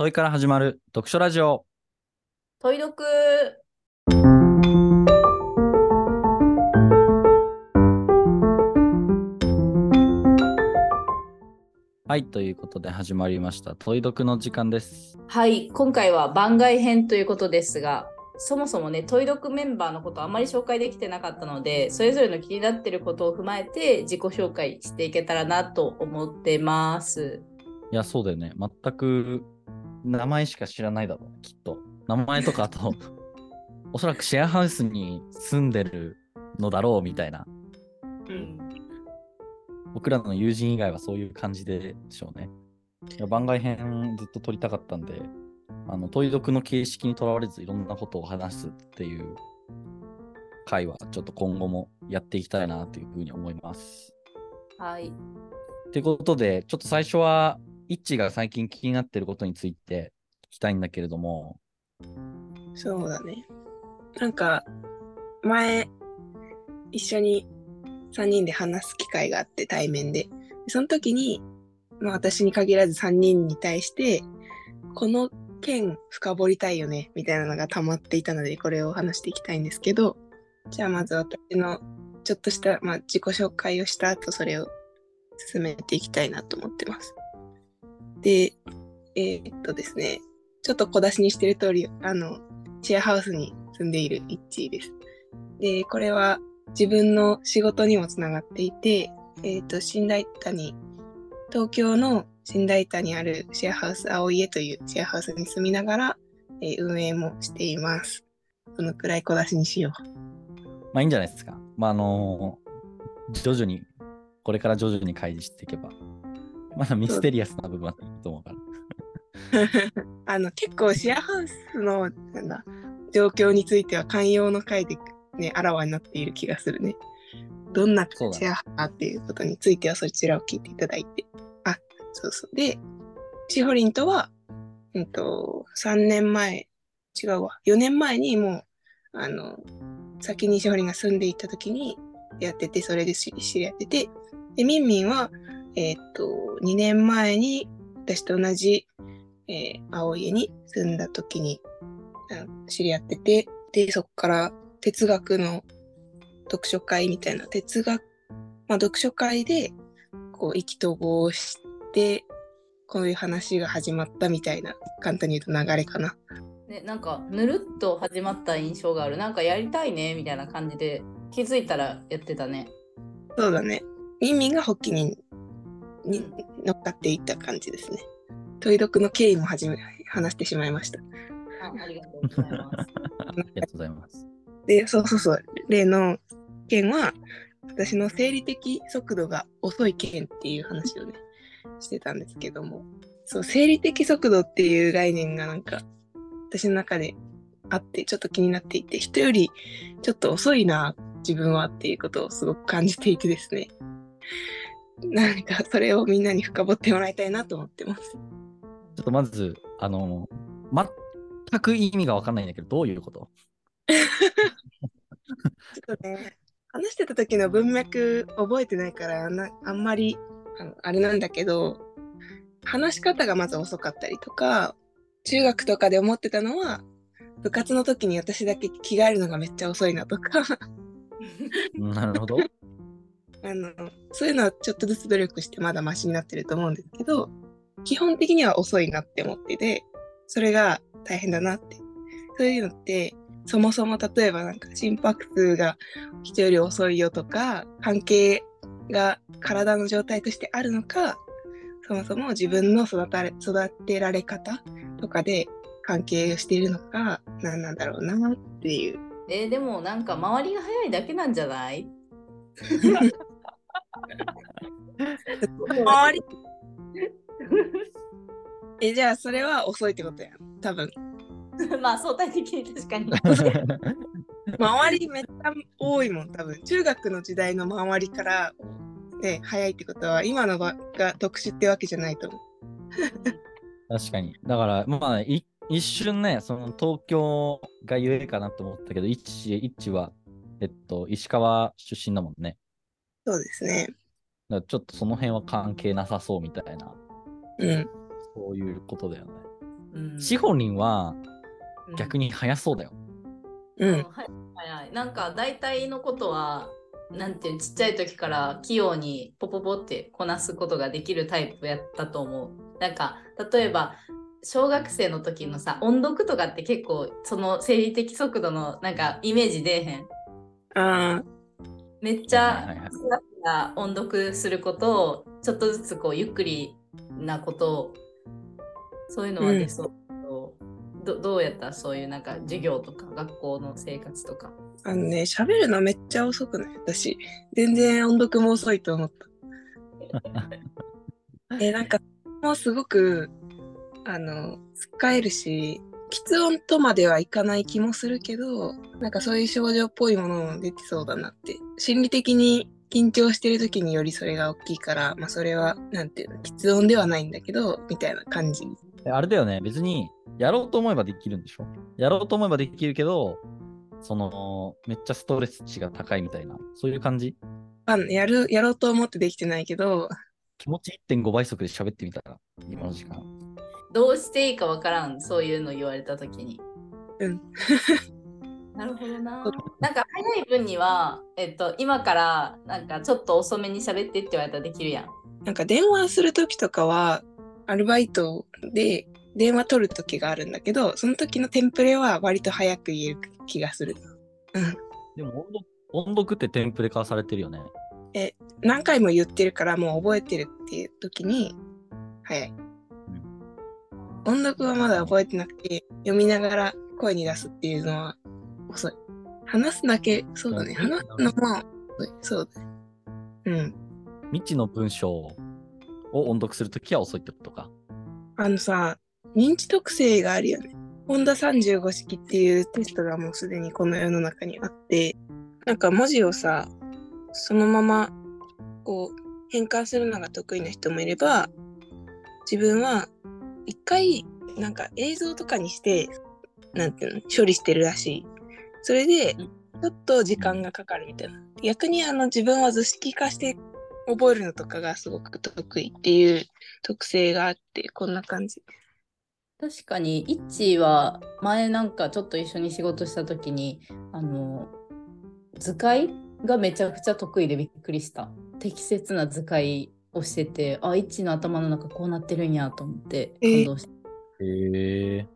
問いから始まる読書ラジオ。問い読はい、ということで始まりました。問い読の時間です。はい今回は番外編ということですがそもそもね問い読メンバーのことあまり紹介できてなかったのでそれぞれの気になってることを踏まえて自己紹介していけたらなと思ってます。いや、そうだよね。全く名前しか知らないだろうね、きっと。名前とかあと、おそらくシェアハウスに住んでるのだろうみたいな。うん、僕らの友人以外はそういう感じでしょうね。番外編ずっと撮りたかったんで、あの問い読の形式にとらわれずいろんなことを話すっていう回はちょっと今後もやっていきたいなというふうに思います。はいということで、ちょっと最初は、イッチが最近気になってることについて聞きたいんだけれども、そうだね。なんか、前、一緒に3人で話す機会があって、対面で。その時に、まあ私に限らず3人に対して、この件深掘りたいよね、みたいなのが溜まっていたので、これを話していきたいんですけど、じゃあまず私のちょっとした、まあ、自己紹介をした後、それを進めていきたいなと思ってます。で、えーっとですね、ちょっと小出しにしてる通り、あの、シェアハウスに住んでいるイッチーです。で、これは自分の仕事にもつながっていて、えっ、と、新大谷、東京の新大田にあるシェアハウス青家というシェアハウスに住みながら、えー運営もしています。そのくらい小出しにしようまあいいんじゃないですか。まああの徐々に、これから徐々に開示していけば、まだミステリアスな部分はと思うから。う。あの、結構シェアハウスの、なんだ、状況については寛容の回でね、あらわになっている気がするね。どんなシェアハウスっていうことについてはそちらを聞いていただいて。あ、そうそう。で、しほりんとは、うんと、3年前、違うわ、4年前にもう、あの、先にしほりんが住んでいた時にやってて、それで知り合ってて、で、みんみんは、えーっと、2年前に私と同じ、えー青家に住んだ時にあ知り合ってて、で、そこから哲学の読書会みたいな、哲学、まあ読書会で、こう、意気投合して、こういう話が始まったみたいな、簡単に言うと流れかな。ね、なんかぬるっと始まった印象があるなんかやりたいねみたいな感じで気づいたらやってたね。そうだね。ミンミンが発起人に乗っかっていった感じですね。問い読の経緯もはじめ話してしまいました。あありがとうございます。ありがとうございます。で、そうそうそう、例の件は、私の生理的速度が遅い件っていう話をね、してたんですけども、そう、生理的速度っていう概念がなんか、私の中であって、ちょっと気になっていて、人よりちょっと遅いな、自分はっていうことをすごく感じていてですね、なんかそれをみんなに深掘ってもらいたいなと思ってます。ちょっとまず、あの全く意味がわかんないんだけど、どういうこと？ちょっとね、話してた時の文脈覚えてないからなあんまりあのあれなんだけど、話し方がまず遅かったりとか、中学とかで思ってたのは、部活の時に私だけ着替えるのがめっちゃ遅いなとか、なるほど。あのそういうのはちょっとずつ努力してまだマシになってると思うんですけど、基本的には遅いなって思ってて、それが大変だなって。そういうのって、そもそも例えばなんか心拍数が人より遅いよとか、関係が体の状態としてあるのか、そもそも自分の育たれ育てられ方とかで関係しているのか、何なんだろうなっていう。えーでもなんか周りが早いだけなんじゃない？え、じゃあそれは遅いってことやん。多分。まあ相対的に確かに。周りめっちゃ多いもん多分中学の時代の周りからね早いってことは今の場が特殊ってわけじゃないと思う確かに。だから、まあ、い一瞬ね、その東京がゆえかなと思ったけど、一致、一致は、えっと、石川出身だもんね。そうですねだからちょっとその辺は関係なさそうみたいな、うんそういうことだよね。うんシホリンはうん逆に早そうだよ。うん。はいはいはい。なんか大体のことは、なんていうちっちゃい時から器用にポポポってこなすことができるタイプやったと思う。なんか例えば小学生の時のさ音読とかって結構その生理的速度のなんかイメージ出えへん？ああ、めっちゃ音読することをちょっとずつこうゆっくりなことをそういうのは出そうけど、どどうやったそういうなんか授業とか学校の生活とか？あのね、喋るのめっちゃ遅くない？私。全然音読も遅いと思った。え、なんか、もうすごく、あの、使えるし、喫音とまではいかない気もするけど、なんかそういう症状っぽいものも出てそうだなって。心理的に緊張してる時によりそれが大きいから、まあそれは、なんていうの、喫音ではないんだけど、みたいな感じ。えあれだよね、別にやろうと思えばできるんでしょ？やろうと思えばできるけど、その、めっちゃストレス値が高いみたいな、そういう感じ？あやる、やろうと思ってできてないけど、気持ち1.5倍速で喋ってみたら、今の時間。どうしていいかわからん、そういうの言われたときに。うん。なるほどな。なんか早い分には、えっと、今からなんかちょっと遅めに喋ってって言われたらできるやん。なんか電話する時とかは、アルバイトで電話取る時があるんだけど、その時のテンプレは割と早く言える気がする。うん。でも音読、音読ってテンプレ化されてるよね。何回も言ってるからもう覚えてるっていう時に、早い。音読はまだ覚えてなくて、読みながら声に出すっていうのは遅い。話すだけ、そうだね。うん話すのも遅い。そうだね。うん。未知の文章を音読するときは遅いってことか。あのさ、認知特性があるよね。本田35式っていうテストがもうすでにこの世の中にあって、なんか文字をさ、そのままこう変換するのが得意な人もいれば、自分は一回なんか映像とかにして、なんていうの、処理してるらしい。それで、ちょっと時間がかかるみたいな。逆にあの自分は図式化して覚えるのとかがすごく得意っていう特性があって、こんな感じ。確かに、イッチーは前なんかちょっと一緒に仕事したときに、あの、図解がめちゃくちゃ得意でびっくりした。適切な図解をしてて、あ、イッチーの頭の中こうなってるんやと思って感動した。へえ。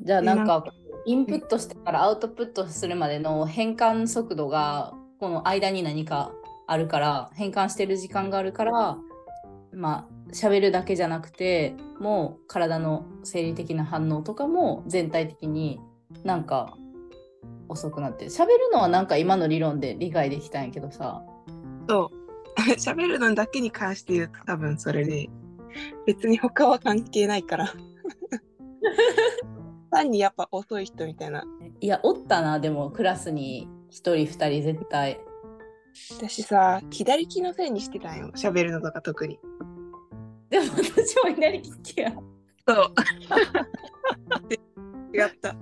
じゃあなんかインプットしてからアウトプットするまでの変換速度がこの間に何かあるから変換してる時間があるからまあ喋るだけじゃなくてもう体の生理的な反応とかも全体的になんか遅くなってる喋るのはなんか今の理論で理解できたんやけどさそう。喋るのだけに関して言うと多分それで、別に他は関係ないから。単にやっぱ遅い人みたいな。いやおったなでもクラスに1人2人絶対私さ、左利きのせいにしてたんよ。喋るのとか特に。でも私も左利きやそう。違った。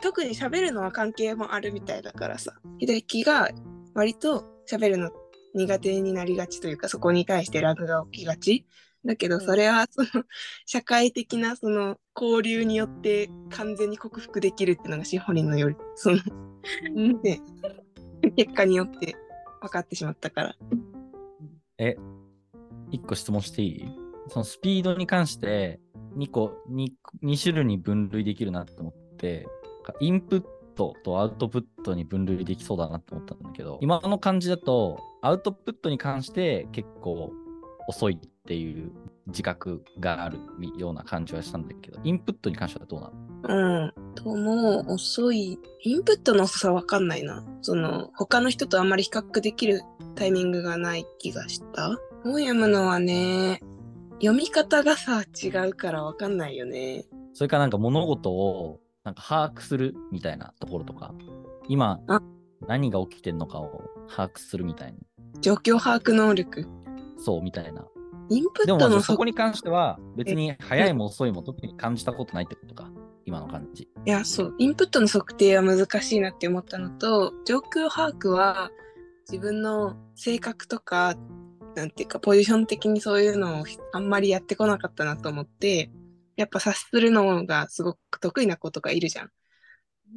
特に喋るのは関係もあるみたいだからさ。左利きが割と喋るの苦手になりがちというか、そこに対してラグが起きがち。だけど、それはその社会的なその交流によって完全に克服できるっていうのがシホリンのより、そのうん結果によって分かってしまったから。え、一個質問していい？そのスピードに関して2個、2, 2種類に分類できるなって思って、インプットとアウトプットに分類できそうだなって思ったんだけど、今の感じだと、アウトプットに関して結構遅いっていう自覚があるような感じはしたんだけど、インプットに関してはどうなの？うん。ともう遅い。インプットの遅さわかんないな。その、他の人とあんまり比較できるタイミングがない気がした。本読むのはね、読み方がさ、違うからわかんないよね。それからなんか物事をなんか把握するみたいなところとか、今あ何が起きてんのかを把握するみたいな、状況把握能力。そうみたいな。インプットのそそこに関しては別に早いも遅いも特に感じたことないってことか、今の感じ。いや、そう。インプットの測定は難しいなって思ったのと、状況把握は自分の性格とかなんていうか、ポジション的にそういうのをあんまりやってこなかったなと思って、やっぱ察するのがすごく得意な子とかいるじゃん。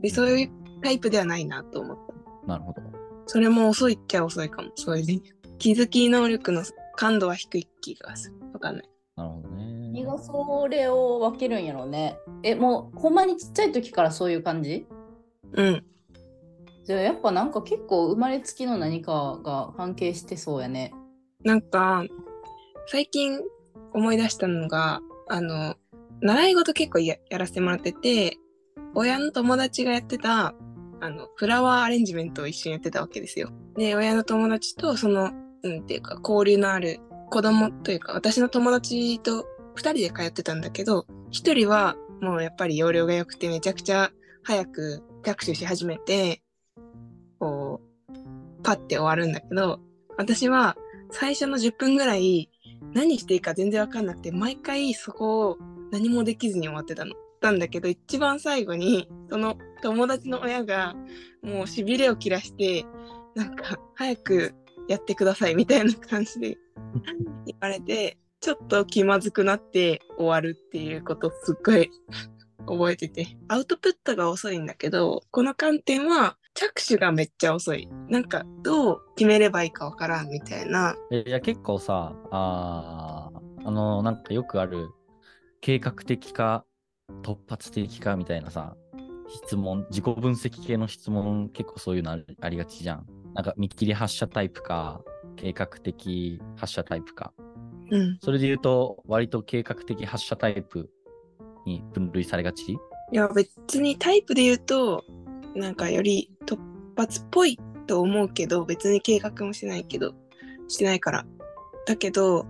で、そういうタイプではないなと思った。なるほど。それも遅いっちゃ遅いかも。そういうね。気づき能力の感度は低い気がする。わかんない。なるほどね。何がそれを分けるんやろうね。え、もうほんまにちっちゃい時からそういう感じ？うん。じゃあやっぱなんか結構生まれつきの何かが関係してそうやね。なんか、最近思い出したのが、あの、習い事結構やらせてもらってて、親の友達がやってた、あの、フラワーアレンジメントを一緒にやってたわけですよ。で、親の友達とその、うんっていうか、交流のある子供というか、私の友達と二人で通ってたんだけど、一人はもうやっぱり容量が良くてめちゃくちゃ早く学習し始めて、こう、パッて終わるんだけど、私は最初の10分ぐらい何していいか全然わかんなくて、毎回そこを何もできずに終わってたの。たんだけど、一番最後に、その友達の親がもう痺れを切らして、なんか、早くやってくださいみたいな感じで言われて、ちょっと気まずくなって終わるっていうことすっごい覚えてて。アウトプットが遅いんだけど、この観点は着手がめっちゃ遅い。なんか、どう決めればいいかわからんみたいな。いや、結構さ、ああの、なんかよくある、計画的か、突発的かみたいなさ、質問、自己分析系の質問、結構そういうのありがちじゃん。なんか見切り発射タイプか、計画的発射タイプか。うん。それで言うと、割と計画的発射タイプに分類されがち？いや、別にタイプで言うと、なんかより突発っぽいと思うけど、別に計画もしないけど、してないから。だけど、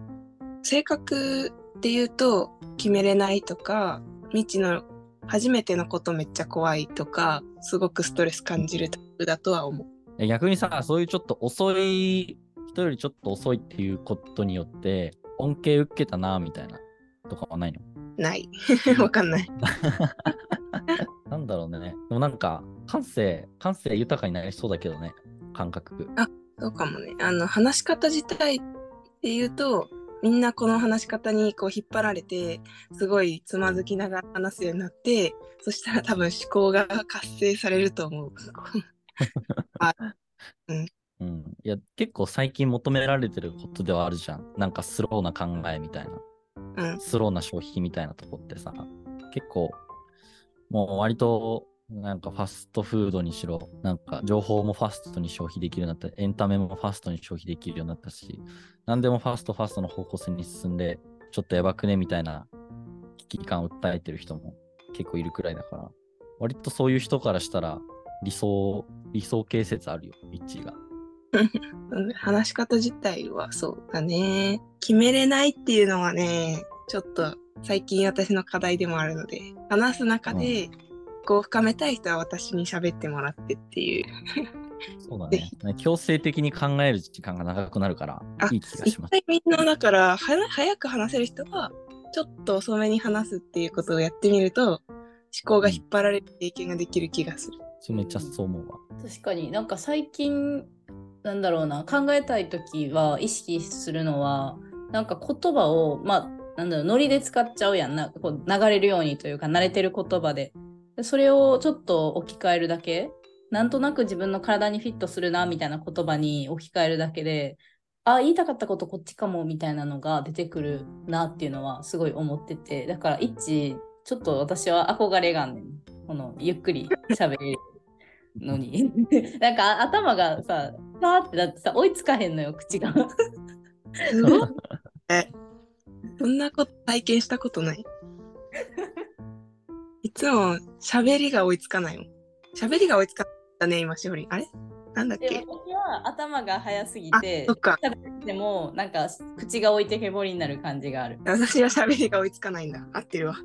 性格で言うと、決めれないとか、未知の初めてのことめっちゃ怖いとか、すごくストレス感じるタイプだとは思う。え逆にさ、そういうちょっと遅い、人よりちょっと遅いっていうことによって、恩恵受けたな、みたいな、とかはないの？ない。わかんない。なんだろうね。でもなんか、感性、感性豊かになりそうだけどね、感覚。そうかもね。あの、話し方自体で言うと、みんなこの話し方にこう引っ張られて、すごいつまずきながら話すようになって、そしたら多分思考が活性されると思う。うん。いや、結構最近求められてることではあるじゃん。なんかスローな考えみたいな。うん。スローな消費みたいなとこってさ、結構、もう割と、なんかファストフードにしろ、なんか情報もファストに消費できるようになった、エンタメもファストに消費できるようになったし、何でもファストファストの方向性に進んで、ちょっとやばくねみたいな危機感を訴えてる人も結構いるくらいだから、割とそういう人からしたら理想、理想形説あるよ、一致が。うん話し方自体はそうだね。決めれないっていうのはね、ちょっと最近私の課題でもあるので、話す中で、こう深めたい人は私に喋ってもらってっていう。そうだね。強制的に考える時間が長くなるからあ、いい気が一します。回みんなだからは早く話せる人はちょっと遅めに話すっていうことをやってみると思考が引っ張られる経験ができる気がする。それめっちゃそう思うわ。確かになんか最近なんだろうな考えたい時は意識するのはなんか言葉をまあなんだろうノリで使っちゃうやんなこう流れるようにというか慣れてる言葉ででそれをちょっと置き換えるだけ。なんとなく自分の体にフィットするなみたいな言葉に置き換えるだけであ言いたかったことこっちかもみたいなのが出てくるなっていうのはすごい思ってて。だから一ちょっと私は憧れがあんねん。このゆっくり喋れるのに。なんか頭がさパーってだってさ追いつかへんのよ口が。すごい。えそんなこと体験したことない？いつも喋りが追いつかないもん。喋りが追いつかったね、今、しおりん。あれ？なんだっでけ私は頭が早すぎあてそっか。喋ってもなんか口が置いてけぼりになる感じがある私は喋りが追いつかないんだ。合ってるわ。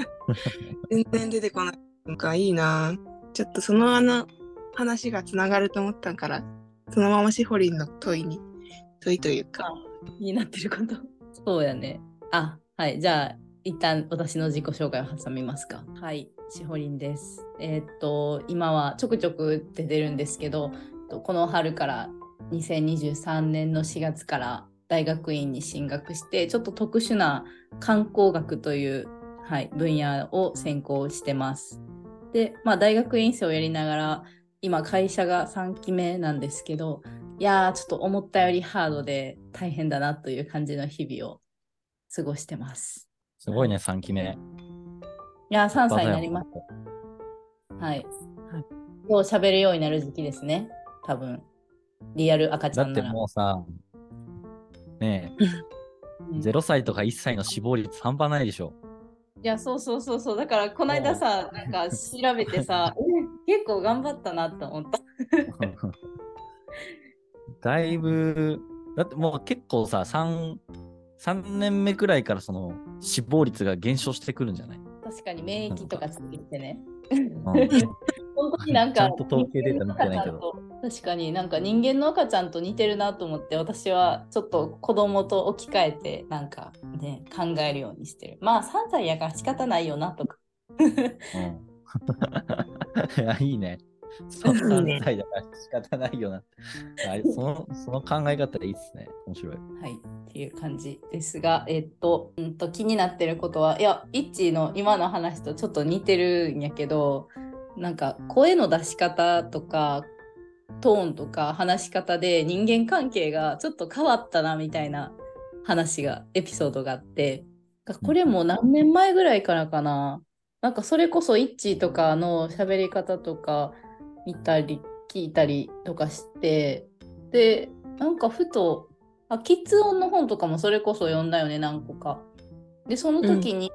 全然出てこない。なんかいいなちょっとそのあの話がつながると思ったから、そのまましほりんの問いに、問いというか、になってることそうやねあはいじゃあ一旦私の自己紹介を挟みますかはいしほりんですえーっと今はちょくちょく出てるんですけどこの春から2023年の4月から大学院に進学してちょっと特殊な観光学という、はい、分野を専攻してます。で、まあ、大学院生をやりながら今会社が3期目なんですけどいやーちょっと思ったよりハードで大変だなという感じの日々を過ごしてます。すごいね、3期目。いやー3歳になります。はい。今日喋るようになる時期ですね。多分。リアル赤ちだってゃんなら。もうさ、ねうんえ、0歳とか1歳の死亡率半端ないでしょ。いや、そうそうそうそう。だから、この間さ、なんか調べてさ、え結構頑張ったなと思った。だいぶ、だってもう結構さ、3、3年目くらいからその死亡率が減少してくるんじゃない、確かに免疫とかつけてね。うん本当になんか、ちゃんと統計データ見てないけど確かになんか人間の赤ちゃんと似てるなと思って、私はちょっと子供と置き換えて、なんかね、考えるようにしてる。まあ、3歳やから仕方ないよなとか。うん いや、いいね。そういいね3歳だから仕方ないよな。あそのその考え方いいっすね。面白い。はい、っていう感じですが、えっと、うんと気になってることは、いや、イッチーの今の話とちょっと似てるんやけど、なんか声の出し方とか、トーンとか話し方で人間関係がちょっと変わったなみたいな話が、エピソードがあって、これも何年前ぐらいからかな。なんかそれこそイッチーとかの喋り方とか見たり聞いたりとかして、で、なんかふと、あ、キッズ音の本とかもそれこそ読んだよね、何個か。で、その時に、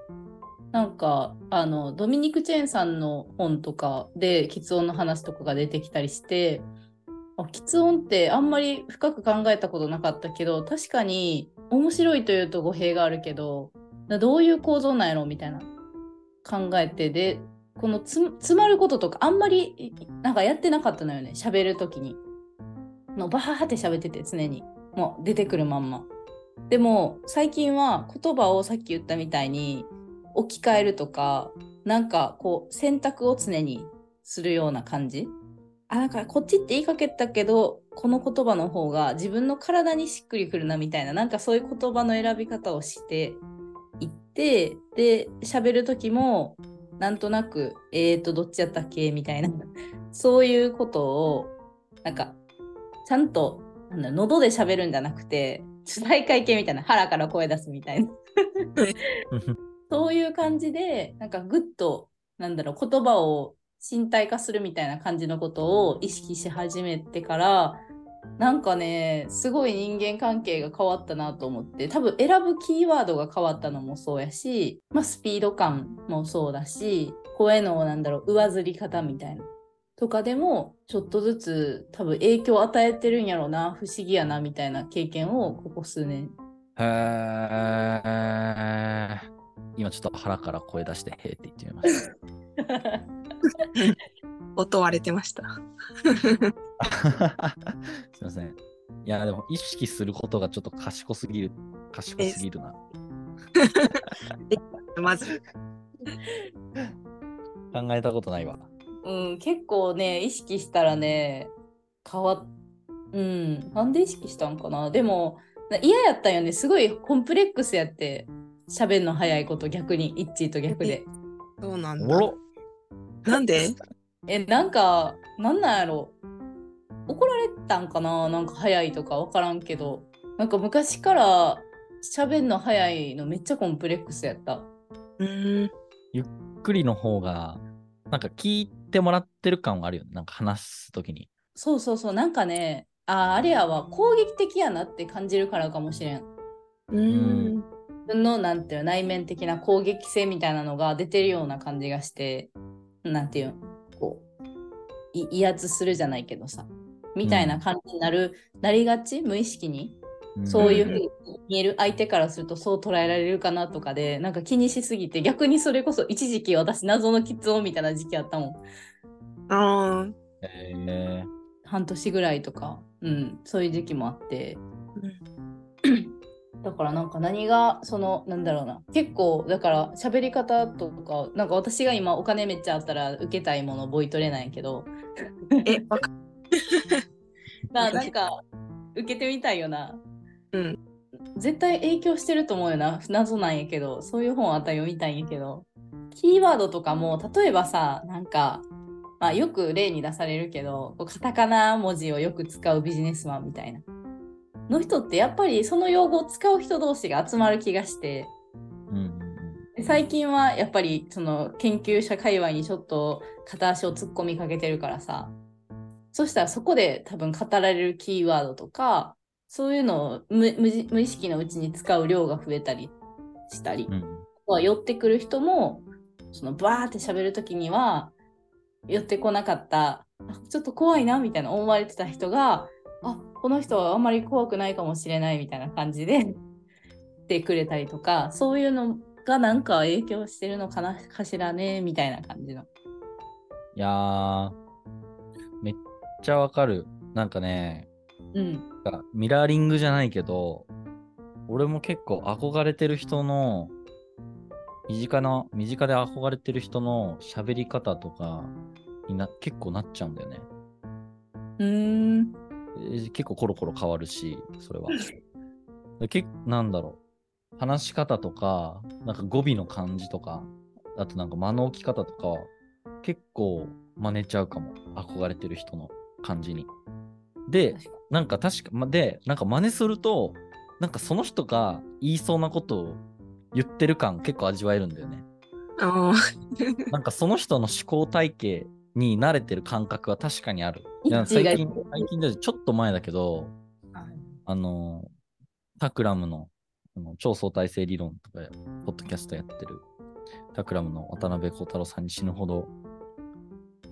なんか、あの、ドミニク・チェーンさんの本とかで、キッズ音の話とかが出てきたりして、あ、キッズ音ってあんまり深く考えたことなかったけど、確かに面白いというと語弊があるけど、どういう構造なんやろみたいな考えて、で、このつ詰まることとかあんまりなんかやってなかったのよね、喋る時に。のバハハって喋ってて常に。もう出てくるまんま。でも最近は言葉をさっき言ったみたいに置き換えるとかなんかこう選択を常にするような感じ。あなんかこっちって言いかけたけどこの言葉の方が自分の体にしっくりくるなみたいななんかそういう言葉の選び方をしていってで喋る時もなんとなくえーとどっちやったっけ？みたいな。そういうことをなんかちゃんとなんだ喉で喋るんじゃなくて主題会系みたいな腹から声出すみたいな。そういう感じでなんかぐっとなんだろう言葉を身体化するみたいな感じのことを意識し始めてからなんかねすごい人間関係が変わったなと思って多分選ぶキーワードが変わったのもそうやし、まあ、スピード感もそうだし声のなんだろう上ずり方みたいなとかでもちょっとずつ多分影響を与えてるんやろうな不思議やなみたいな経験をここ数年今ちょっと腹から声出して、へーって言ってみました。音割れてました。すいません。いや、でも意識することがちょっと賢すぎる。賢すぎるな。まず、考えたことないわ。うん、結構ね、意識したらね、変わっ、うん、なんで意識したんかな。でも、な嫌やったんよね。すごいコンプレックスやって、喋るの早いこと逆に、イッチーと逆で。そうなんだ。なんで？え、なんか、なんなんやろ？怒られたんかな？なんか早いとか分からんけど。なんか昔から喋るの早いのめっちゃコンプレックスやった。うーん。ゆっくりの方が、なんか聞いてもらってる感はあるよね。なんか話すときに。そうそうそう、なんかね、あーあれやわ、攻撃的やなって感じるからかもしれん。うーん。自分のなんていうの内面的な攻撃性みたいなのが出てるような感じがして、なんていう威圧するじゃないけどさ、みたいな感じになる、なりがち？無意識に？そういうふうに見える相手からするとそう捉えられるかなとかでなんか気にしすぎて逆にそれこそ一時期私謎のキッズ音みたいな時期あったもん。ああ。え半年ぐらいとか、うん、そういう時期もあってだからなんか何がそのなんだろうな結構だから喋り方とかなんか私が今お金めっちゃあったら受けたいものボイトレないけどえ、わかな なんか受けてみたいよなうん。絶対影響してると思うよな。謎なんやけど、そういう本あったら読みたいんやけど。キーワードとかも、例えばさ、なんか、まあ、よく例に出されるけど、カタカナ文字をよく使うビジネスマンみたいな。の人ってやっぱりその用語を使う人同士が集まる気がして、うん最近はやっぱりその研究者界隈にちょっと片足を突っ込みかけてるからさ。そしたらそこで多分語られるキーワードとかそういうのを無無じ無意識のうちに使う量が増えたりしたり、うんは寄ってくる人もそのバーって喋る時には寄ってこなかった。あちょっと怖いなみたいな思われてた人があこの人はあんまり怖くないかもしれないみたいな感じでってくれたりとかそういうのがなんか影響してるのかなかしらねみたいな感じの。いやー、めっちゃわかる。なんかね、うん。ミラーリングじゃないけど、俺も結構憧れてる人の、身近な、身近で憧れてる人の喋り方とかにな、結構なっちゃうんだよね。うーん。えー結構コロコロ変わるし、それは。でけなんだろう。話し方とか、なんか語尾の感じとか、あとなんか間の置き方とかは、結構真似ちゃうかも。憧れてる人の感じに。で、なんか確か、ま、で、なんか真似すると、なんかその人が言いそうなことを言ってる感結構味わえるんだよね。なんかその人の思考体系に慣れてる感覚は確かにある。最近、最近でちょっと前だけど、あの、タクラムのあの超相対性理論とか、ポッドキャストやってる Takram の渡邉康太郎さんに死ぬほど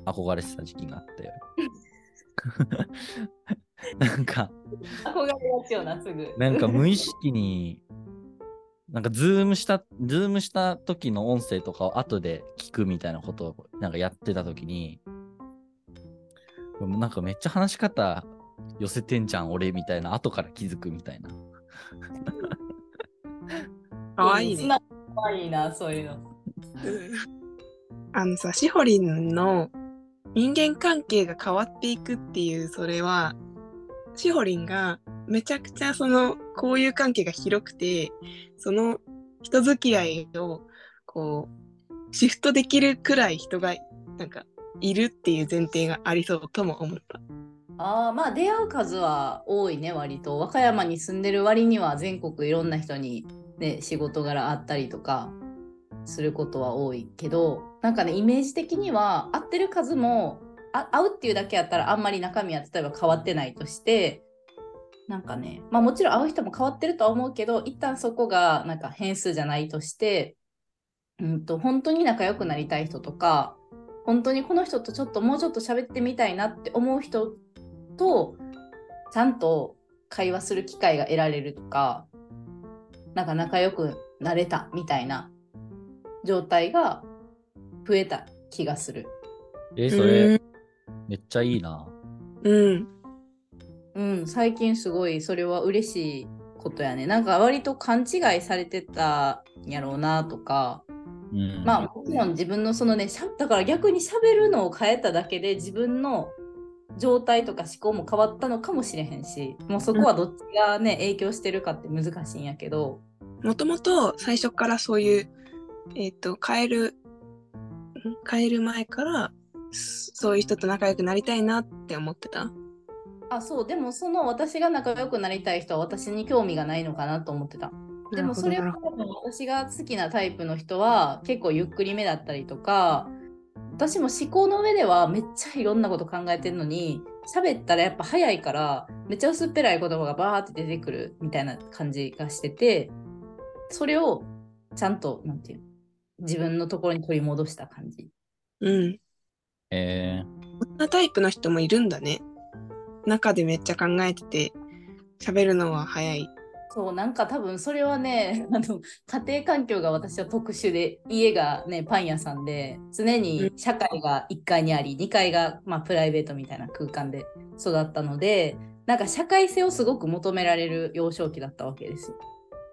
憧れてた時期があって。なんか、憧れがちよな、すぐ。なんか無意識に、なんか Zoom した、 Zoom した時の音声とかを後で聞くみたいなことをなんかやってた時に、なんかめっちゃ話し方寄せてんじゃん、俺みたいな、後から気づくみたいな。かわいいね。かわいいな、そういうの。うんあのさ、しほりんの人間関係が変わっていくっていう、それは、しほりんがめちゃくちゃその交友関係が広くて、その人付き合いをこう、シフトできるくらい人がなんかいるっていう前提がありそうとも思った。あ、まあ出会う数は多いね、割と。和歌山に住んでる割には全国いろんな人にね、仕事柄あったりとかすることは多いけど、なんかね、イメージ的には会ってる数も、あ会うっていうだけやったらあんまり中身は例えば変わってないとして、なんかね、まあもちろん会う人も変わってるとは思うけど、一旦そこがなんか変数じゃないとして、うんと、本当に仲良くなりたい人とか、本当にこの人とちょっともうちょっと喋ってみたいなって思う人とちゃんと会話する機会が得られるとかなんか仲良くなれたみたいな状態が増えた気がする。えーそれ、めっちゃいいな。うん。うん、最近すごいそれは嬉しいことやね。なんか割と勘違いされてたんやろうなとか、うん、まあもちろん自分のそのねしゃだから逆に喋るのを変えただけで自分の状態とか思考も変わったのかもしれへんしもうそこはどっちがね影響してるかって難しいんやけどもともと最初からそういう、えっ、と、変える、ん変える前から、そそういう人と仲良くなりたいなって思ってた？あそうでもその私が仲良くなりたい人は私に興味がないのかなと思ってたでもそれは私が好きなタイプの人は結構ゆっくりめだったりとか私も思考の上ではめっちゃいろんなこと考えてるのに喋ったらやっぱ早いからめっちゃ薄っぺらい言葉がバーって出てくるみたいな感じがしててそれをちゃんとなんていうの自分のところに取り戻した感じ。うん。えこんなタイプの人もいるんだね。中でめっちゃ考えてて、喋るのは早い。そうなんか多分それはね あの家庭環境が私は特殊で家がねパン屋さんで常に社会が1階にあり2階が、まあ、プライベートみたいな空間で育ったのでなんか社会性をすごく求められる幼少期だったわけですよ。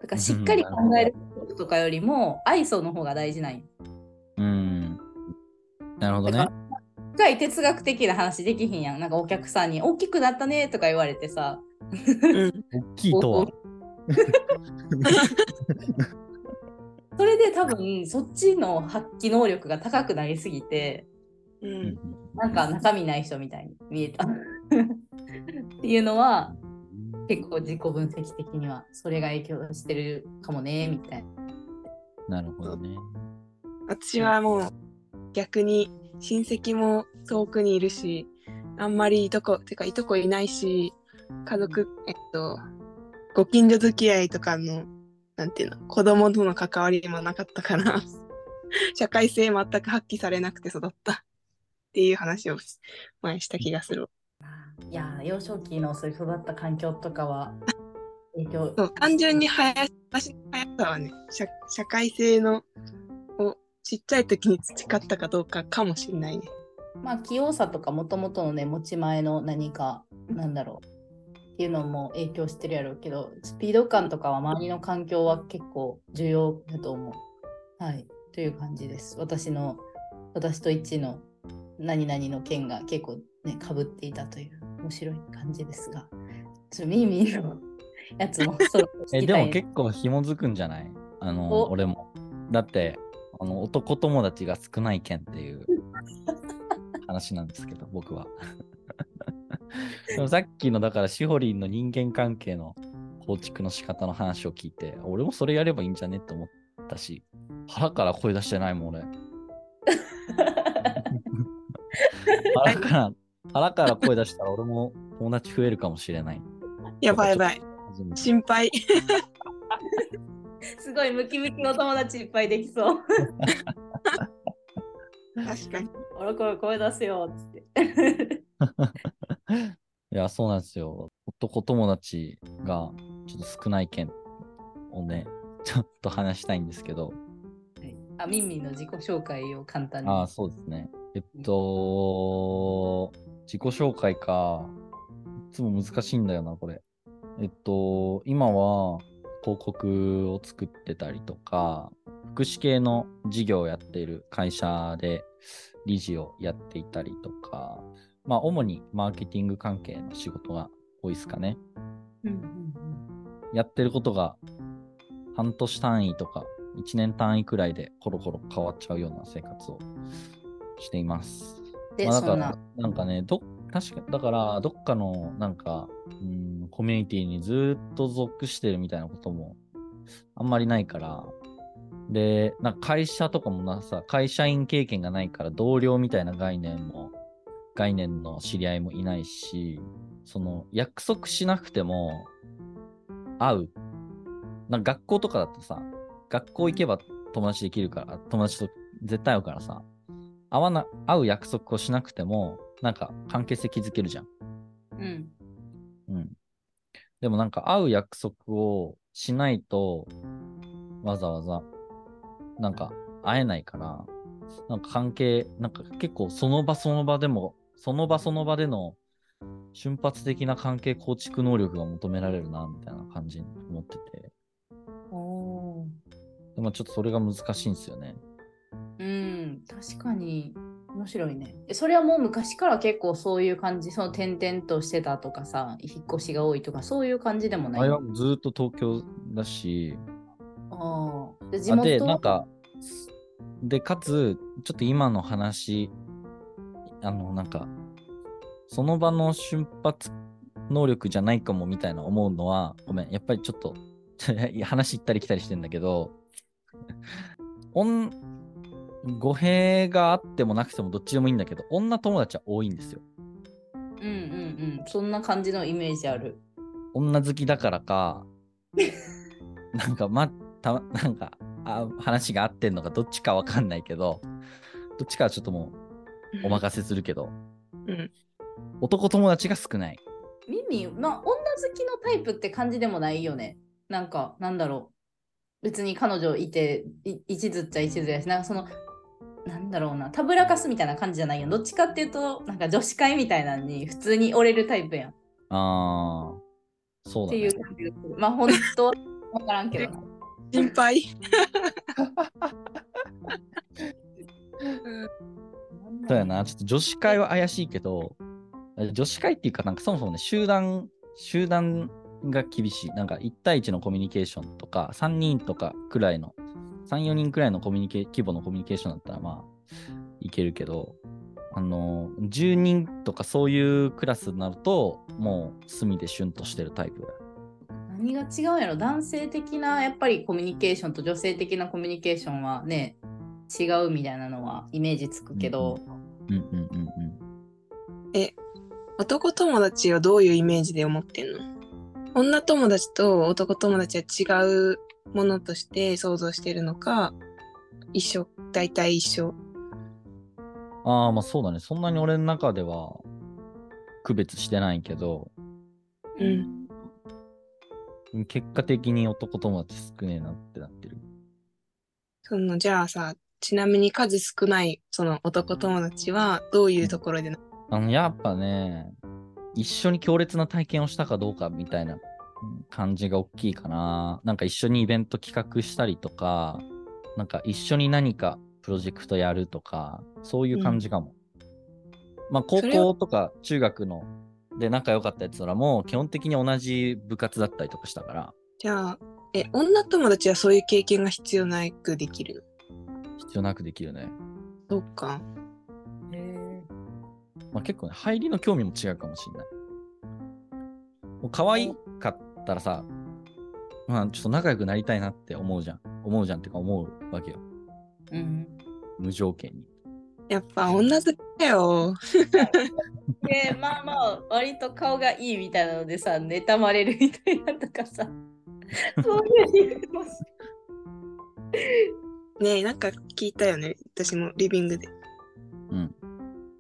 だからしっかり考えることとかよりも愛想の方が大事なんうん。なるほどね。深い哲学的な話できひんやん。なんかお客さんに大きくなったねとか言われてさうん。大きいとは。それで多分そっちの発揮能力が高くなりすぎて、ううんん。なんか中身ない人みたいに見えた。っていうのは結構自己分析的にはそれが影響してるかもねみたいな。なるほどね。私はもう逆に親戚も遠くにいるし、あんまりいとこ、てかいとこいないし、家族、えっと、ご近所付き合いとかの、なんていうの、子供との関わりもなかったから、社会性全く発揮されなくて育ったっていう話を前した気がする。いやー幼少期のそういう育った環境とかは影響 そう単純に林私の速さはね社、社会性のをちっちゃい時に培ったかどうかかもしれないね。まあ器用さとかもともとのね持ち前の何かなんだろうっていうのも影響してるやろうけどスピード感とかは周りの環境は結構重要だと思う。はいという感じです。私の私と一致の何々の件が結構ねかぶっていたという面白い感じですがちょっとミーミーのやつもそろそろ聞え、きたい でも結構紐づくんじゃない？あの、お俺も。だって、あの男友達が少ない件っていう 話なんですけど、僕は。でもさっきの、だから、シホリンの人間関係の構築の仕方の話を聞いて、俺もそれやればいいんじゃねって思ったし、腹から声出してないもん、俺。腹から、腹から声出したら俺も友達増えるかもしれない。やばいやばい。心配。すごいムキムキの友達いっぱいできそう。確かに。あらこれ声出せよっつって。いや、そうなんですよ。男友達がちょっと少ない件をね、ちょっと話したいんですけど、あ、ミンミンの自己紹介を簡単に。ああ、そうですね。えっと、自己紹介か。いつも難しいんだよな、これ。えっと、今は広告を作ってたりとか、福祉系の事業をやっている会社で理事をやっていたりとか、まあ、主にマーケティング関係の仕事が多いですかね。うんうんやってることが半年単位とか1年単位くらいでコロコロ変わっちゃうような生活をしています。まあ、だから、なんかね、ど確かだから、どっかのなんか、うん、コミュニティにずっと属してるみたいなこともあんまりないから、で、なんか会社とかもなさ、会社員経験がないから同僚みたいな概念も、概念の知り合いもいないし、その約束しなくても会う。なんか学校とかだとさ、学校行けば友達できるから、友達と絶対会うからさ、会わな、会う約束をしなくても、なんか関係性築けるじゃん。うん。うん。でもなんか会う約束をしないと、わざわざ、なんか会えないから、なんか関係、なんか結構その場その場でも、その場その場での瞬発的な関係構築能力が求められるな、みたいな感じに思ってて。おーでもちょっとそれが難しいんですよね。うん、確かに面白いね。えそれはもう昔から結構そういう感じ、その転々としてたとかさ、引っ越しが多いとか、そういう感じでもない？あれはずーっと東京だし、あーで地あ元？で、なんか、で、かつ、ちょっと今の話、あの、なんか、その場の瞬発能力じゃないかもみたいな思うのは、ごめん、やっぱりちょっと、話行ったり来たりしてんだけど、おん語弊があってもなくてもどっちでもいいんだけど、女友達は多いんですよ。うんうんうん、そんな感じのイメージある。女好きだからか、なんか、ま、た、なんか、あ話が合ってんのかどっちかわかんないけど、どっちかはちょっともうお任せするけど、うん男友達が少ない。ミミ、まあ、女好きのタイプって感じでもないよね。なんか、なんだろう。別に彼女いて、い一途っちゃ一途やし、なんかその、なんだろうな、たぶらかすみたいな感じじゃないよ。どっちかっていうと、なんか女子会みたいなのに普通に折れるタイプやん。っあー、そうだねていう。感じがする。まあ、本当は分からんけどな。心配。そうやな、ちょっと女子会は怪しいけど、女子会っていうか、なんかそもそもね、集団、集団が厳しい。なんか1対1のコミュニケーションとか、3人とかくらいの、3、4人くらいのコミュニケ規模のコミュニケーションだったらまあ、いけるけど、あの、10人とかそういうクラスになると、もう隅でシュンとしてるタイプ。何が違うんやろ？男性的なやっぱりコミュニケーションと女性的なコミュニケーションはね違うみたいなのはイメージつくけど、うんうんうんうん。男友達をどういうイメージで思ってんの？女友達と男友達は違うものとして想像してるのか一緒大体一緒。ああ、まあそうだね。そんなに俺の中では区別してないけど、うん。結果的に男友達少ねえなってなってる。そのじゃあさちなみに数少ないその男友達はどういうところでなあの、やっぱね、一緒に強烈な体験をしたかどうかみたいなうん感じが大きいかな。なんか一緒にイベント企画したりとか、なんか一緒に何かプロジェクトやるとか、そういう感じかも。まあ高校とか中学ので仲良かったやつらも基本的に同じ部活だったりとかしたから、じゃあえ女友達はそういう経験が必要なくできる必要なくできるね。そうかまあ、結構ね、入りの興味も違うかもしれない。もう可愛かったらさ、まあちょっと仲良くなりたいなって思うじゃん。思うじゃんってか思うわけよ。うん、無条件に。やっぱ女好きだよ でまあまあ割と顔がいいみたいなのでさ妬まれるみたいなとかさそういう理由もねえなんか聞いたよね私もリビングでうん。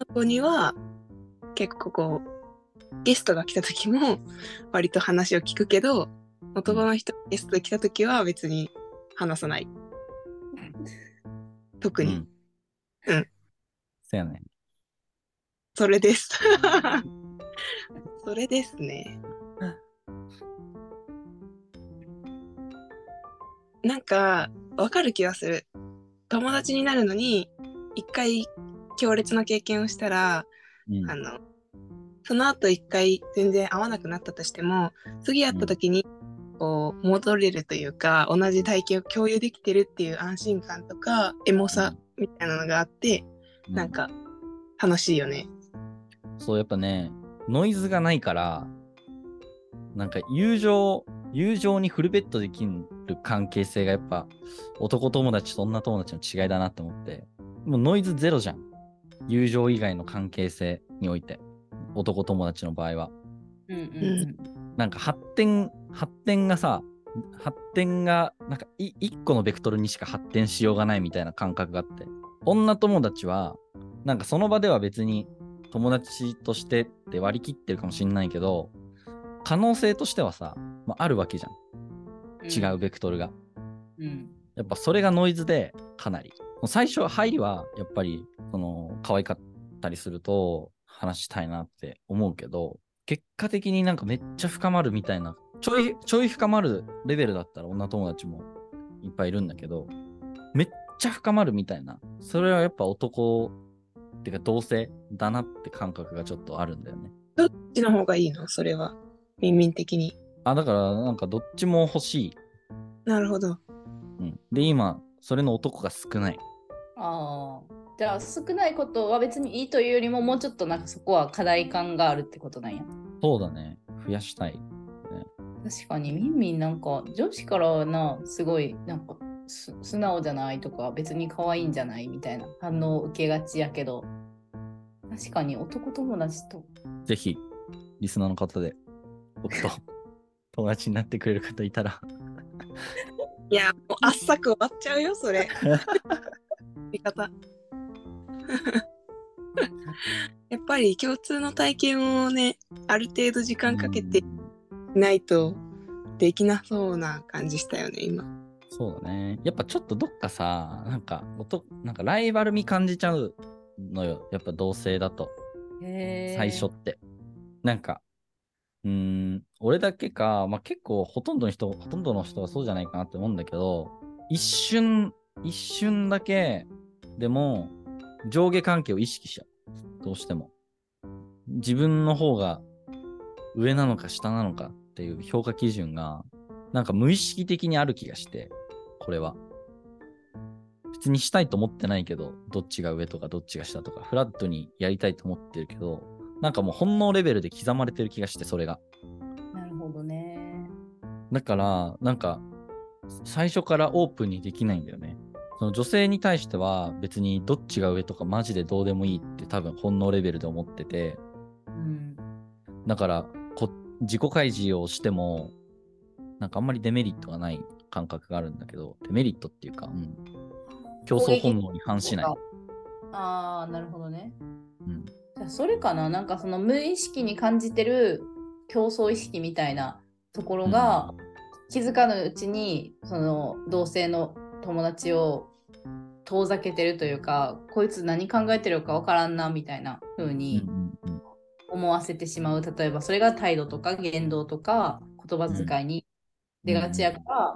ここには結構こうゲストが来た時も割と話を聞くけど男の人がゲストで来た時は別に話さない特に、うん。うん。そやね。それです それですねなんかわかる気がする友達になるのに一回強烈な経験をしたらうん。あの、その後一回全然会わなくなったとしても、次会った時に、こう、戻れるというか、同じ体験を共有できてるっていう安心感とか、エモさみたいなのがあって、うんなんか、楽しいよね。そう、やっぱね、ノイズがないから、なんか友情、友情にフルベッドできる関係性がやっぱ男友達と女友達の違いだなって思って、もうノイズゼロじゃん。友情以外の関係性において。男友達の場合は。うんうんなんか発展、発展がさ、発展が、なんかい一個のベクトルにしか発展しようがないみたいな感覚があって。女友達は、なんかその場では別に友達としてって割り切ってるかもしんないけど、可能性としてはさ、まあ、あるわけじゃん。うん違うベクトルが。うんやっぱそれがノイズでかなり。最初、入りはやっぱり、その、可愛かったりすると話したいなって思うけど、結果的になんかめっちゃ深まるみたいな、ちょい、ちょい深まるレベルだったら女友達もいっぱいいるんだけど、めっちゃ深まるみたいな、それはやっぱ男ってか同性だなって感覚がちょっとあるんだよね。どっちの方がいいの？それは。ミンミン的に。あ、だからなんかどっちも欲しい。なるほど。うん。で、今、それの男が少ない。ああじゃあ少ないことは別にいいというよりももうちょっとなんかそこは課題感があるってことなんやそうだね。増やしたい。確かにみんみんなんか女子からはなすごいなんかす素直じゃないとか別に可愛いんじゃないみたいな反応を受けがちやけど確かに男友達とぜひ、リスナーの方で、僕と 友達になってくれる方いたら、いや、もうあっさく終わっちゃうよ、それ。見方。やっぱり共通の体験をね、ある程度時間かけてうんないとできなそうな感じしたよね、今。そうだね。やっぱちょっとどっかさ、なんか、音なんかライバル味感じちゃうのよ。やっぱ同性だと。最初って。なんか、うーん、俺だけか、まあ、結構ほとんどの人、ほとんどの人はそうじゃないかなって思うんだけど、一瞬、一瞬だけ、でも、上下関係を意識しちゃう。どうしても。自分の方が上なのか下なのかっっていう評価基準が、なんか無意識的にある気がして、これは。別にしたいと思ってないけど、どっちが上とかどっちが下とか、フラットにやりたいと思ってるけど、なんかもう本能レベルで刻まれてる気がして、それが。なるほどね。だから、なんか、最初からオープンにできないんだよね。その女性に対しては別にどっちが上とかマジでどうでもいいって多分本能レベルで思ってて、うん。だからこ自己開示をしても、なんかあんまりデメリットがない感覚があるんだけど、デメリットっていうか、うん、競争本能に反しない。ああ、なるほどね。うん、じゃあそれかななんかその無意識に感じてる競争意識みたいなところが、気づかぬうちにその同性の友達を遠ざけてるというかこいつ何考えてるかわからんなみたいな風うんにうんうん思わせてしまう例えばそれが態度とか言動とか言葉遣いに出がちやから、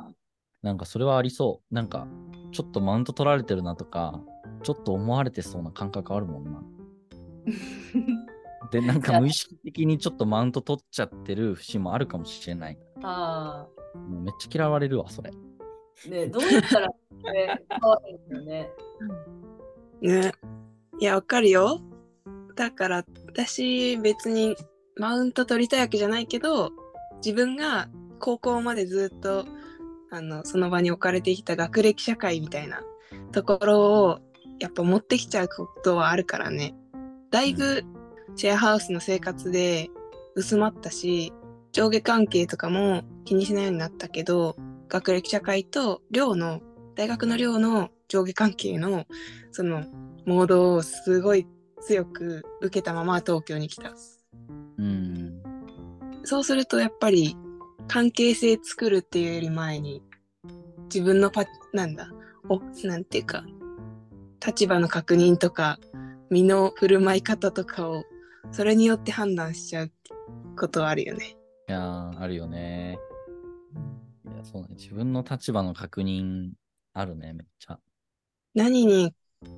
なんかそれはありそう。なんか、ちょっとマウント取られてるなとか、ちょっと思われてそうな感覚あるもんな。で、なんか無意識的にちょっとマウント取っちゃってる節もあるかもしれない。あめっちゃ嫌われるわ、それ。ねどうやったらこれ変わるんだよね。ね。いや、わかるよ。だから、私、別にマウント取りたいわけじゃないけど、自分が高校までずっと、あの、その場に置かれてきた学歴社会みたいなところを、やっぱ持ってきちゃうことはあるからね。だいぶ、シェアハウスの生活で薄まったし、上下関係とかも気にしないようになったけど、学歴社会と寮の、大学の寮の上下関係のそのモードをすごい強く受けたまま東京に来た。うん。そうするとやっぱり関係性作るっていうより前に自分のパなんだおなんていうか立場の確認とか身の振る舞い方とかをそれによって判断しちゃうことはあるよね。いや、あるよね。そうね。自分の立場の確認あるね、めっちゃ。何に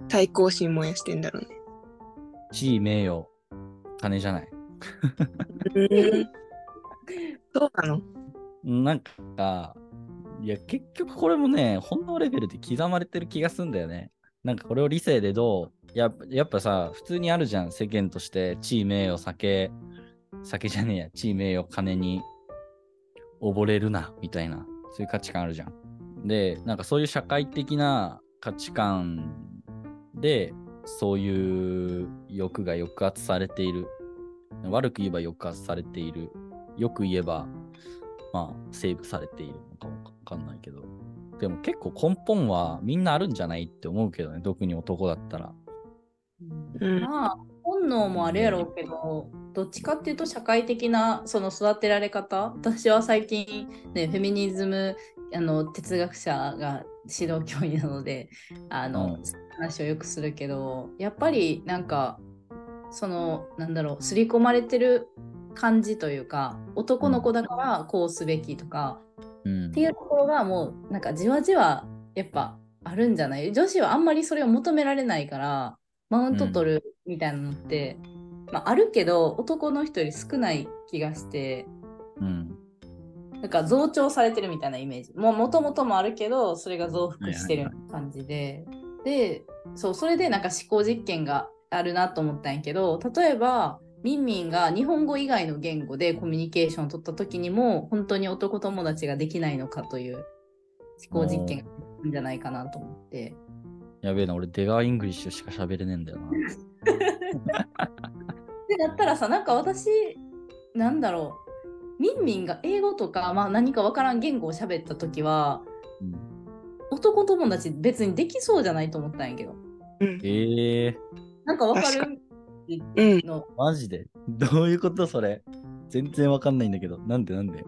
対抗心燃やしてんだろうね。地位、名誉、金じゃない。うんそうなの？なんか、いや、結局これもね、本能レベルで刻まれてる気がすんだよね。なんかこれを理性でどう、ややっぱさ、普通にあるじゃん、世間として、地位、名誉、酒、酒じゃねえや、地位、名誉、金に溺れるな、みたいな、そういう価値観あるじゃん。で、なんかそういう社会的な価値観で、そういう欲が抑圧されている。悪く言えば抑圧されている。よく言えば、まあ、セーブされているのかもわかんないけど。でも結構根本はみんなあるんじゃないって思うけどね、特に男だったら。うんまあ本能もあるやろうけどどっちかっていうと社会的なその育てられ方？私は最近ねフェミニズムあの哲学者が指導教員なのであの、うん。話をよくするけどやっぱりなんかそのなんだろう刷り込まれてる感じというか男の子だからこうすべきとか、うん。っていうところがもうなんかじわじわやっぱあるんじゃない？女子はあんまりそれを求められないからマウント取るみたいなのって、まあ、あるけど男の人より少ない気がしてうん。なんか増長されてるみたいなイメージももともともあるけどそれが増幅してる感じで、でそうそれでなんか思考実験があるなと思ったんやけど例えばミンミンが日本語以外の言語でコミュニケーションを取った時にも本当に男友達ができないのかという思考実験があるんじゃないかなと思って。やべえな、俺、出川イングリッシュしか喋れねえんだよな。でだったらさなんか私なんだろう。ミンミンが英語とか、まあ、何かわからん言語を喋った時はうん男友達別にできそうじゃないと思ったんやけど。ええー、なんかわかる？うん。のマジで？どういうことそれ？全然わかんないんだけど。なんで？なんで？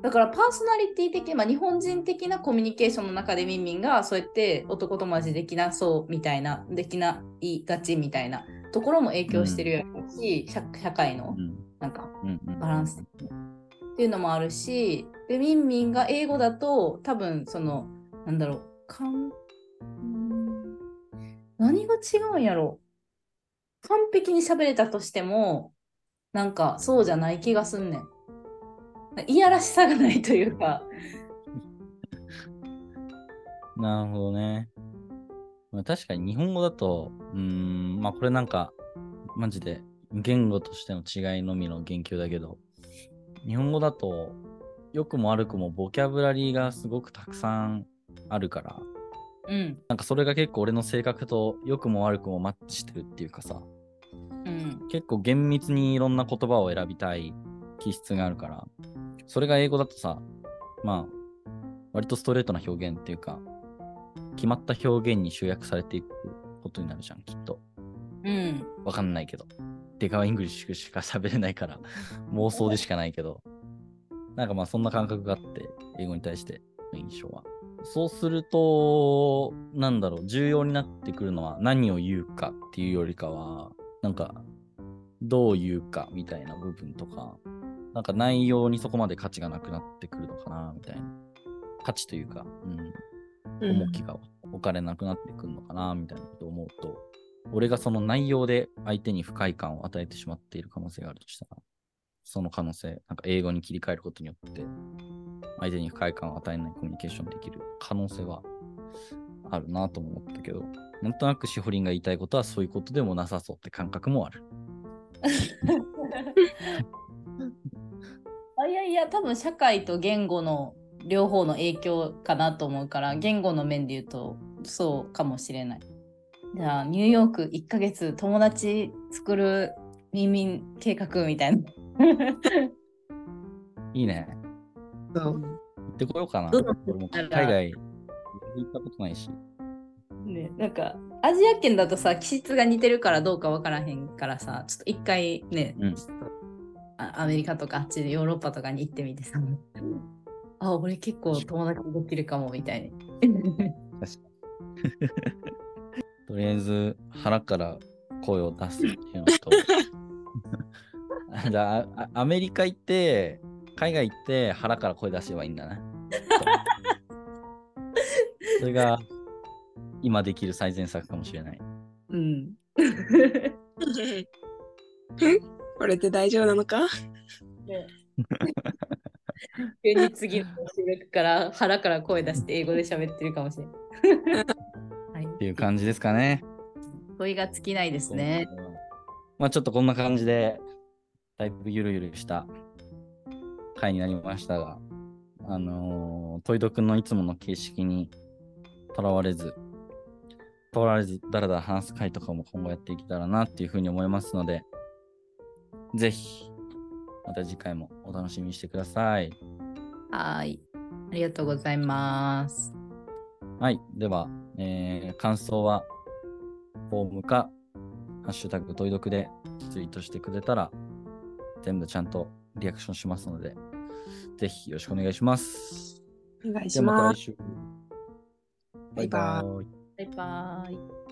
だからパーソナリティ的、まあ、日本人的なコミュニケーションの中でミンミンがそうやって男友達できなそうみたいなできないがちみたいなところも影響してるやろうし、社社会のうん。なんか。バランスっていうのもあるしでミンミンが英語だと多分そのなんだろうかん何が違うんやろ完璧に喋れたとしてもなんかそうじゃない気がすんねん。いやらしさがないというか。なるほどね。まあ、確かに日本語だと、うーん、まあこれなんか、マジで言語としての違いのみの言及だけど、日本語だと、良くも悪くもボキャブラリーがすごくたくさんあるから、うん。なんかそれが結構俺の性格と良くも悪くもマッチしてるっていうかさ、うん。結構厳密にいろんな言葉を選びたい気質があるから、それが英語だとさ、まあ、割とストレートな表現っていうか、決まった表現に集約されていくことになるじゃん、きっと。うん。わかんないけど。出川イングリッシュしか喋れないから、妄想でしかないけど。なんかまあそんな感覚があって、英語に対しての印象は。そうすると、なんだろう、重要になってくるのは何を言うかっていうよりかは、なんか、どう言うかみたいな部分とか、なんか内容にそこまで価値がなくなってくるのかな、みたいな。価値というか、うん、重きが置かれなくなってくるのかな、みたいなことを思うと、俺がその内容で相手に不快感を与えてしまっている可能性があるとしたら、その可能性、なんか英語に切り替えることによって、相手に不快感を与えないコミュニケーションできる可能性はあるなと思ったけど、なんとなくしほりんが言いたいことはそういうことでもなさそうって感覚もある。あ いやいや、多分社会と言語の両方の影響かなと思うから、言語の面で言うとそうかもしれない。じゃあ、ニューヨーク1ヶ月友達作る移民計画みたいな。いいね。そう行ってこようかな。海外行ったことないし。ね、なんかアジア圏だとさ気質が似てるからどうかわからへんからさちょっと一回ね、うんアメリカとかあっちでヨーロッパとかに行ってみてさあ俺結構友達できるかもみたいに。とりあえず腹から声を出すっていうのと。じゃああアメリカ行って海外行って腹から声出せばいいんだな。それが今できる最善策かもしれない。うん。これで大丈夫なのか？急に次の収録から腹から声出して英語で喋ってるかもしれな い。はいっていう感じですかね問いが尽きないですね。まあちょっとこんな感じでだいぶゆるゆるした回になりましたがあのー、トイドくんのいつもの形式にとらわれずとらわれずだらだら話す回とかも今後やっていけたらなっていうふうに思いますのでぜひまた次回もお楽しみにしてくださいはい。ありがとうございます。はいでは、えー感想はフォームかハッシュタグトイドクでツイートしてくれたら全部ちゃんとリアクションしますのでぜひよろしくお願いしますお願いじします。ゃあまた来週バイバイバイバーイ。